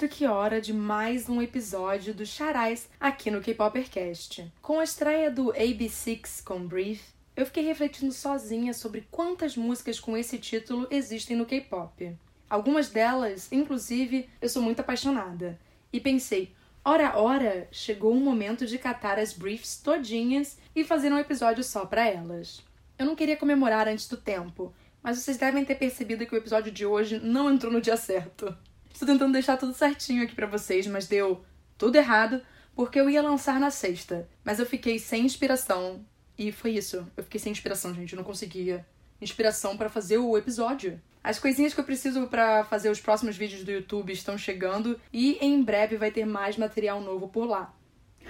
do que hora de mais um episódio do Charais aqui no K-Popercast. Com a estreia do AB6 com Breathe, eu fiquei refletindo sozinha sobre quantas músicas com esse título existem no K-pop. Algumas delas, inclusive, eu sou muito apaixonada. E pensei, ora ora, chegou o momento de catar as briefs todinhas e fazer um episódio só para elas. Eu não queria comemorar antes do tempo, mas vocês devem ter percebido que o episódio de hoje não entrou no dia certo. Estou tentando deixar tudo certinho aqui para vocês, mas deu tudo errado porque eu ia lançar na sexta, mas eu fiquei sem inspiração e foi isso. Eu fiquei sem inspiração, gente, eu não conseguia inspiração para fazer o episódio. As coisinhas que eu preciso para fazer os próximos vídeos do YouTube estão chegando e em breve vai ter mais material novo por lá.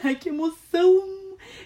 Ai, que emoção!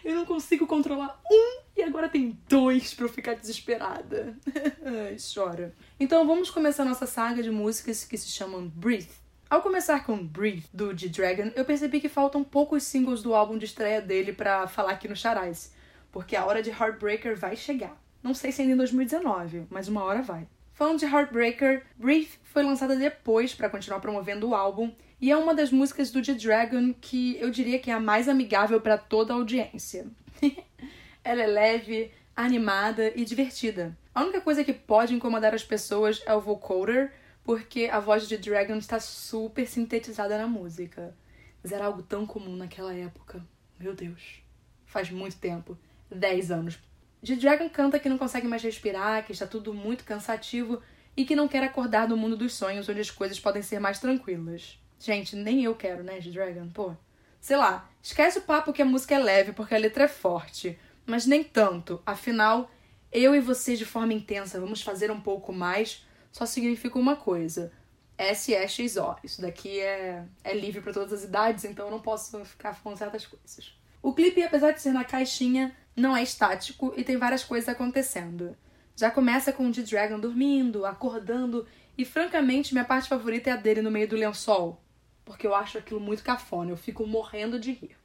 Eu não consigo controlar um e agora tem dois pra eu ficar desesperada. Ai, chora. Então vamos começar nossa saga de músicas que se chamam Breathe. Ao começar com Breathe, do G-Dragon, eu percebi que faltam poucos singles do álbum de estreia dele para falar aqui no Charais, porque a hora de Heartbreaker vai chegar. Não sei se ainda em 2019, mas uma hora vai. Falando de Heartbreaker, Breathe foi lançada depois para continuar promovendo o álbum e é uma das músicas do G-Dragon que eu diria que é a mais amigável para toda a audiência. Ela é leve, animada e divertida. A única coisa que pode incomodar as pessoas é o vocoder, porque a voz de Dragon está super sintetizada na música. Mas era algo tão comum naquela época. Meu Deus. Faz muito tempo. 10 anos. De Dragon canta que não consegue mais respirar, que está tudo muito cansativo e que não quer acordar do mundo dos sonhos onde as coisas podem ser mais tranquilas. Gente, nem eu quero, né, de Dragon? Pô. Sei lá, esquece o papo que a música é leve porque a letra é forte mas nem tanto. Afinal, eu e você de forma intensa vamos fazer um pouco mais só significa uma coisa. S é XO. Isso daqui é, é livre para todas as idades, então eu não posso ficar falando certas coisas. O clipe, apesar de ser na caixinha, não é estático e tem várias coisas acontecendo. Já começa com o D-Dragon dormindo, acordando, e francamente minha parte favorita é a dele no meio do lençol, porque eu acho aquilo muito cafona, eu fico morrendo de rir.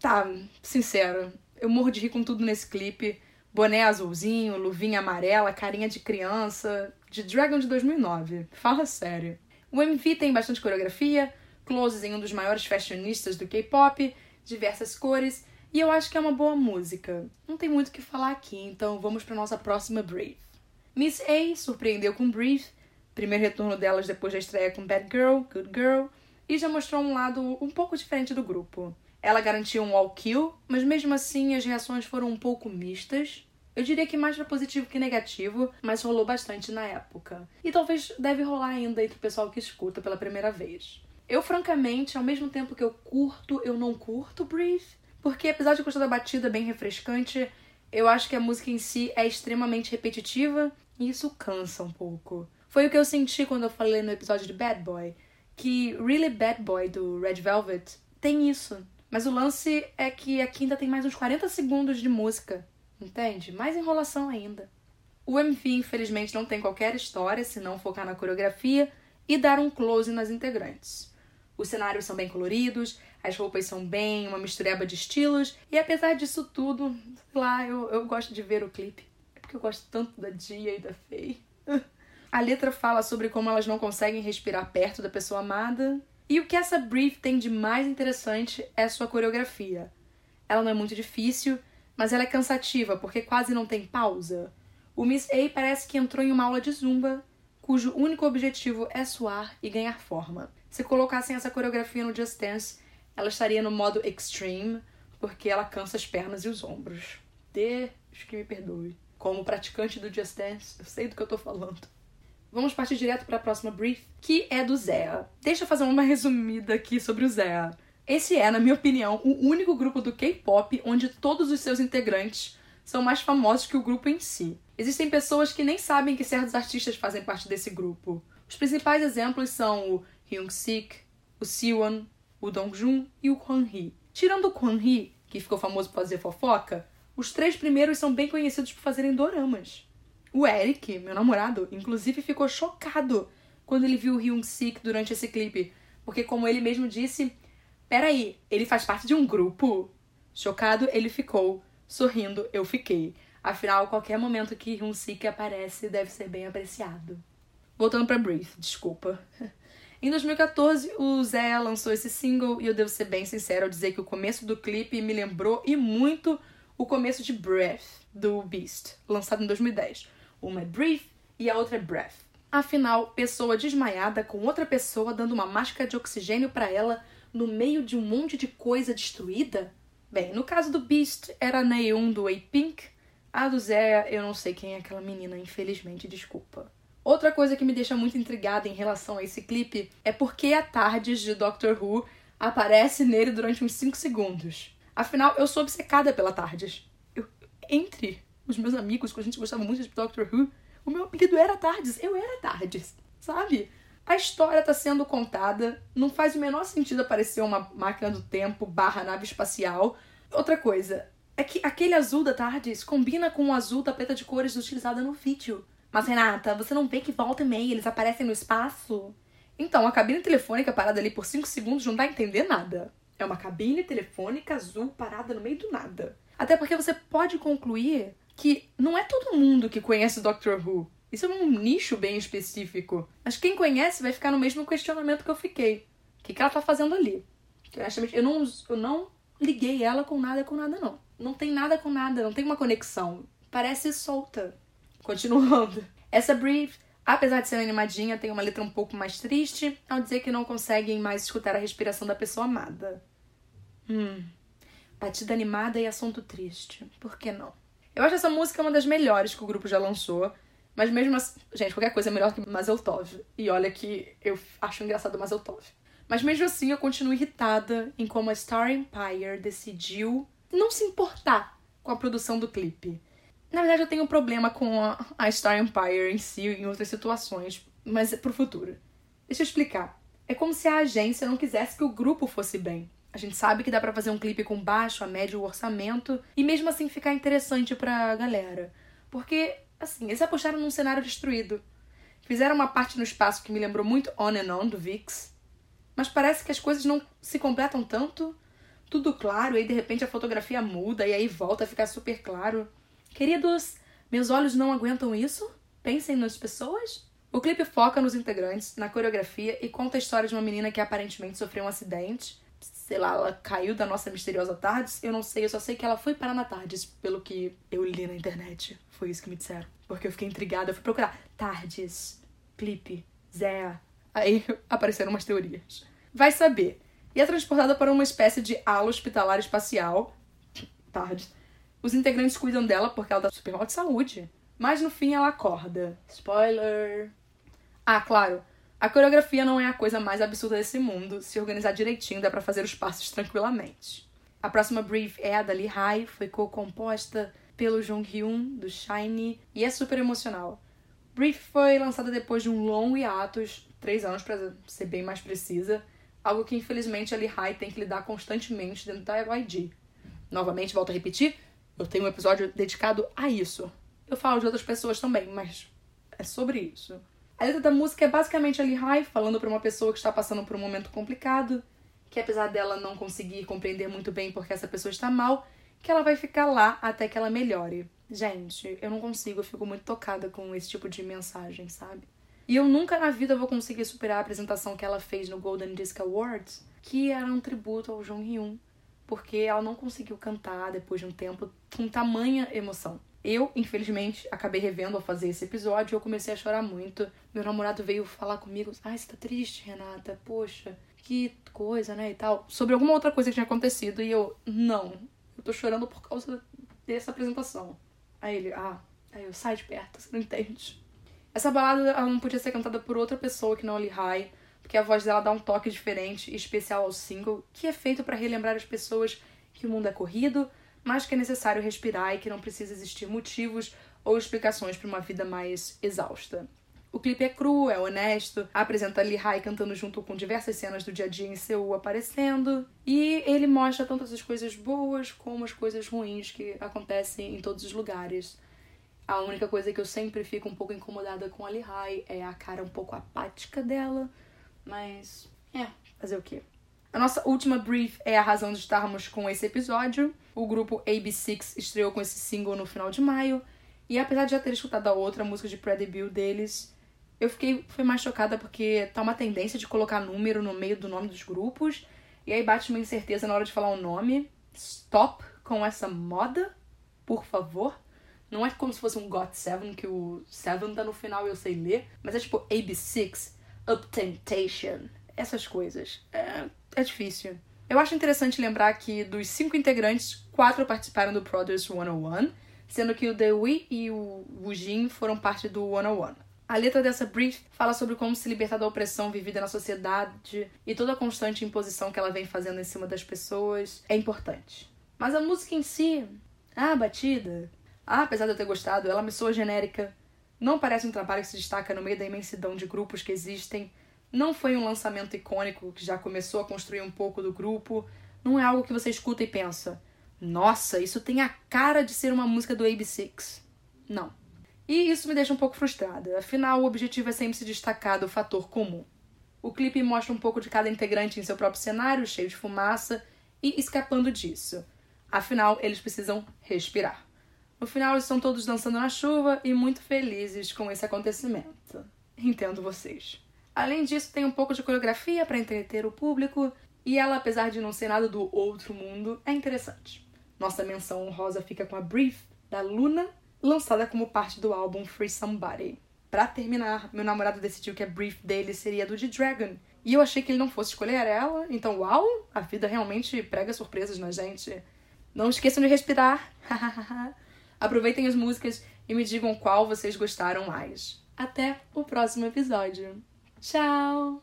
Tá, sincero, eu morro de rir com tudo nesse clipe. Boné azulzinho, luvinha amarela, carinha de criança. De Dragon de 2009. Fala sério. O MV tem bastante coreografia, closes em um dos maiores fashionistas do K-pop, diversas cores, e eu acho que é uma boa música. Não tem muito o que falar aqui, então vamos para nossa próxima Brave. Miss A surpreendeu com Brief, primeiro retorno delas depois da estreia com Bad Girl, Good Girl, e já mostrou um lado um pouco diferente do grupo. Ela garantiu um all kill, mas mesmo assim as reações foram um pouco mistas. Eu diria que mais para positivo que negativo, mas rolou bastante na época. E talvez deve rolar ainda entre o pessoal que escuta pela primeira vez. Eu, francamente, ao mesmo tempo que eu curto, eu não curto Breathe, porque apesar de gostar da batida bem refrescante, eu acho que a música em si é extremamente repetitiva e isso cansa um pouco. Foi o que eu senti quando eu falei no episódio de Bad Boy, que Really Bad Boy do Red Velvet tem isso. Mas o lance é que aqui ainda tem mais uns 40 segundos de música, entende? Mais enrolação ainda. O MV, infelizmente, não tem qualquer história se não focar na coreografia e dar um close nas integrantes. Os cenários são bem coloridos, as roupas são bem uma mistureba de estilos, e apesar disso tudo, lá, eu, eu gosto de ver o clipe. É porque eu gosto tanto da Dia e da Faye. A letra fala sobre como elas não conseguem respirar perto da pessoa amada, e o que essa brief tem de mais interessante é sua coreografia. Ela não é muito difícil, mas ela é cansativa porque quase não tem pausa. O Miss A parece que entrou em uma aula de zumba, cujo único objetivo é suar e ganhar forma. Se colocassem essa coreografia no Just Dance, ela estaria no modo extreme, porque ela cansa as pernas e os ombros. Deus que me perdoe. Como praticante do Just Dance, eu sei do que eu tô falando. Vamos partir direto para a próxima brief, que é do Zea. Deixa eu fazer uma resumida aqui sobre o Zea. Esse é, na minha opinião, o único grupo do K-pop onde todos os seus integrantes são mais famosos que o grupo em si. Existem pessoas que nem sabem que certos artistas fazem parte desse grupo. Os principais exemplos são o Hyung-sik, o Siwon, o Dongjun e o Kwon-hee. Tirando o Kwon-hee, que ficou famoso por fazer fofoca, os três primeiros são bem conhecidos por fazerem doramas. O Eric, meu namorado, inclusive ficou chocado quando ele viu o Hyun Sik durante esse clipe, porque como ele mesmo disse, peraí, ele faz parte de um grupo? Chocado ele ficou, sorrindo eu fiquei. Afinal, qualquer momento que Hyun Sik aparece deve ser bem apreciado. Voltando para Breathe, desculpa. Em 2014, o Zé lançou esse single e eu devo ser bem sincero ao dizer que o começo do clipe me lembrou e muito o começo de Breath, do Beast, lançado em 2010. Uma é Breathe e a outra é Breath. Afinal, pessoa desmaiada com outra pessoa dando uma máscara de oxigênio para ela no meio de um monte de coisa destruída? Bem, no caso do Beast, era a Neon do A-Pink. A do Zé, eu não sei quem é aquela menina, infelizmente, desculpa. Outra coisa que me deixa muito intrigada em relação a esse clipe é porque a Tardes de Doctor Who aparece nele durante uns 5 segundos. Afinal, eu sou obcecada pela Tardes. Eu, entre os meus amigos, quando a gente gostava muito de Doctor Who, o meu apelido era Tardes. Eu era Tardes, sabe? A história tá sendo contada, não faz o menor sentido aparecer uma máquina do tempo barra nave espacial. Outra coisa, é que aquele azul da Tardes combina com o azul tapeta de cores utilizada no vídeo. Mas, Renata, você não vê que volta e meia eles aparecem no espaço? Então, a cabine telefônica parada ali por 5 segundos não dá a entender nada. É uma cabine telefônica azul parada no meio do nada. Até porque você pode concluir que não é todo mundo que conhece Doctor Who. Isso é um nicho bem específico. Mas quem conhece vai ficar no mesmo questionamento que eu fiquei. O que, que ela tá fazendo ali? Eu não, eu não liguei ela com nada com nada, não. Não tem nada com nada, não tem uma conexão. Parece solta. Continuando. Essa brief, apesar de ser animadinha, tem uma letra um pouco mais triste ao dizer que não conseguem mais escutar a respiração da pessoa amada. Hum. Batida animada e assunto triste. Por que não? Eu acho essa música uma das melhores que o grupo já lançou. Mas mesmo assim, gente, qualquer coisa é melhor que Mazeltov. E olha que eu acho engraçado Mazeltov. Mas mesmo assim, eu continuo irritada em como a Star Empire decidiu não se importar com a produção do clipe. Na verdade, eu tenho um problema com a, a Star Empire em si em outras situações, mas é pro futuro. Deixa eu explicar. É como se a agência não quisesse que o grupo fosse bem. A gente sabe que dá para fazer um clipe com baixo a médio orçamento e mesmo assim ficar interessante pra galera. Porque, assim, eles apostaram num cenário destruído. Fizeram uma parte no espaço que me lembrou muito On and On do Vix. Mas parece que as coisas não se completam tanto. Tudo claro, e aí de repente a fotografia muda e aí volta a ficar super claro. Queridos, meus olhos não aguentam isso? Pensem nas pessoas? O clipe foca nos integrantes, na coreografia e conta a história de uma menina que aparentemente sofreu um acidente. Sei lá, ela caiu da nossa misteriosa Tardes. Eu não sei, eu só sei que ela foi parar na Tardes, pelo que eu li na internet. Foi isso que me disseram. Porque eu fiquei intrigada, eu fui procurar Tardes, clipe, Zé. Aí apareceram umas teorias. Vai saber. E é transportada para uma espécie de ala hospitalar espacial. Tardes os integrantes cuidam dela porque ela tá super mal de saúde. Mas no fim ela acorda. Spoiler. Ah, claro. A coreografia não é a coisa mais absurda desse mundo. Se organizar direitinho, dá pra fazer os passos tranquilamente. A próxima brief é a da Lee Hai, foi co-composta pelo Jung Hyun, do Shiny, e é super emocional. Brief foi lançada depois de um longo hiatus, três anos para ser bem mais precisa, algo que infelizmente a Lee Hai tem que lidar constantemente dentro da YG. Novamente, volto a repetir, eu tenho um episódio dedicado a isso. Eu falo de outras pessoas também, mas é sobre isso. A letra da música é basicamente ali High falando para uma pessoa que está passando por um momento complicado, que apesar dela não conseguir compreender muito bem porque essa pessoa está mal, que ela vai ficar lá até que ela melhore. Gente, eu não consigo, eu fico muito tocada com esse tipo de mensagem, sabe? E eu nunca na vida vou conseguir superar a apresentação que ela fez no Golden Disc Awards, que era um tributo ao Jung Hyun porque ela não conseguiu cantar depois de um tempo com tamanha emoção. Eu, infelizmente, acabei revendo ao fazer esse episódio e eu comecei a chorar muito. Meu namorado veio falar comigo: Ai, você tá triste, Renata? Poxa, que coisa, né? E tal. Sobre alguma outra coisa que tinha acontecido. E eu: Não, eu tô chorando por causa dessa apresentação. Aí ele: Ah, aí eu sai de perto, você não entende. Essa balada ela não podia ser cantada por outra pessoa que não a High porque a voz dela dá um toque diferente e especial ao single, que é feito para relembrar as pessoas que o mundo é corrido, mas que é necessário respirar e que não precisa existir motivos ou explicações para uma vida mais exausta. O clipe é cru, é honesto, apresenta Lee Hai cantando junto com diversas cenas do dia a dia em Seul aparecendo, e ele mostra tanto as coisas boas como as coisas ruins que acontecem em todos os lugares. A única coisa que eu sempre fico um pouco incomodada com a Lee Hai é a cara um pouco apática dela, mas, é, fazer o quê? A nossa última brief é a razão de estarmos com esse episódio. O grupo AB6 estreou com esse single no final de maio. E apesar de já ter escutado a outra música de pré-debut deles, Eu fiquei fui mais chocada porque tá uma tendência de colocar número no meio do nome dos grupos. E aí bate uma incerteza na hora de falar o nome. Stop com essa moda, por favor. Não é como se fosse um Got Seven, que o Seven tá no final e eu sei ler. Mas é tipo AB6, Up Temptation, essas coisas. É, é difícil. Eu acho interessante lembrar que dos cinco integrantes, quatro participaram do Brothers 101, sendo que o Dewey e o Wujin foram parte do 101. A letra dessa brief fala sobre como se libertar da opressão vivida na sociedade e toda a constante imposição que ela vem fazendo em cima das pessoas é importante. Mas a música em si, ah, a batida, ah, apesar de eu ter gostado, ela me soa genérica, não parece um trabalho que se destaca no meio da imensidão de grupos que existem, não foi um lançamento icônico que já começou a construir um pouco do grupo, não é algo que você escuta e pensa, nossa, isso tem a cara de ser uma música do AB6. Não. E isso me deixa um pouco frustrada, afinal o objetivo é sempre se destacar do fator comum. O clipe mostra um pouco de cada integrante em seu próprio cenário, cheio de fumaça, e escapando disso. Afinal, eles precisam respirar. No final, eles estão todos dançando na chuva e muito felizes com esse acontecimento. Entendo vocês. Além disso, tem um pouco de coreografia para entreter o público, e ela, apesar de não ser nada do outro mundo, é interessante. Nossa menção honrosa fica com a Brief da Luna lançada como parte do álbum Free Somebody. Para terminar, meu namorado decidiu que a brief dele seria do The Dragon. E eu achei que ele não fosse escolher ela, então uau, a vida realmente prega surpresas na gente. Não esqueçam de respirar. Aproveitem as músicas e me digam qual vocês gostaram mais. Até o próximo episódio. Sao?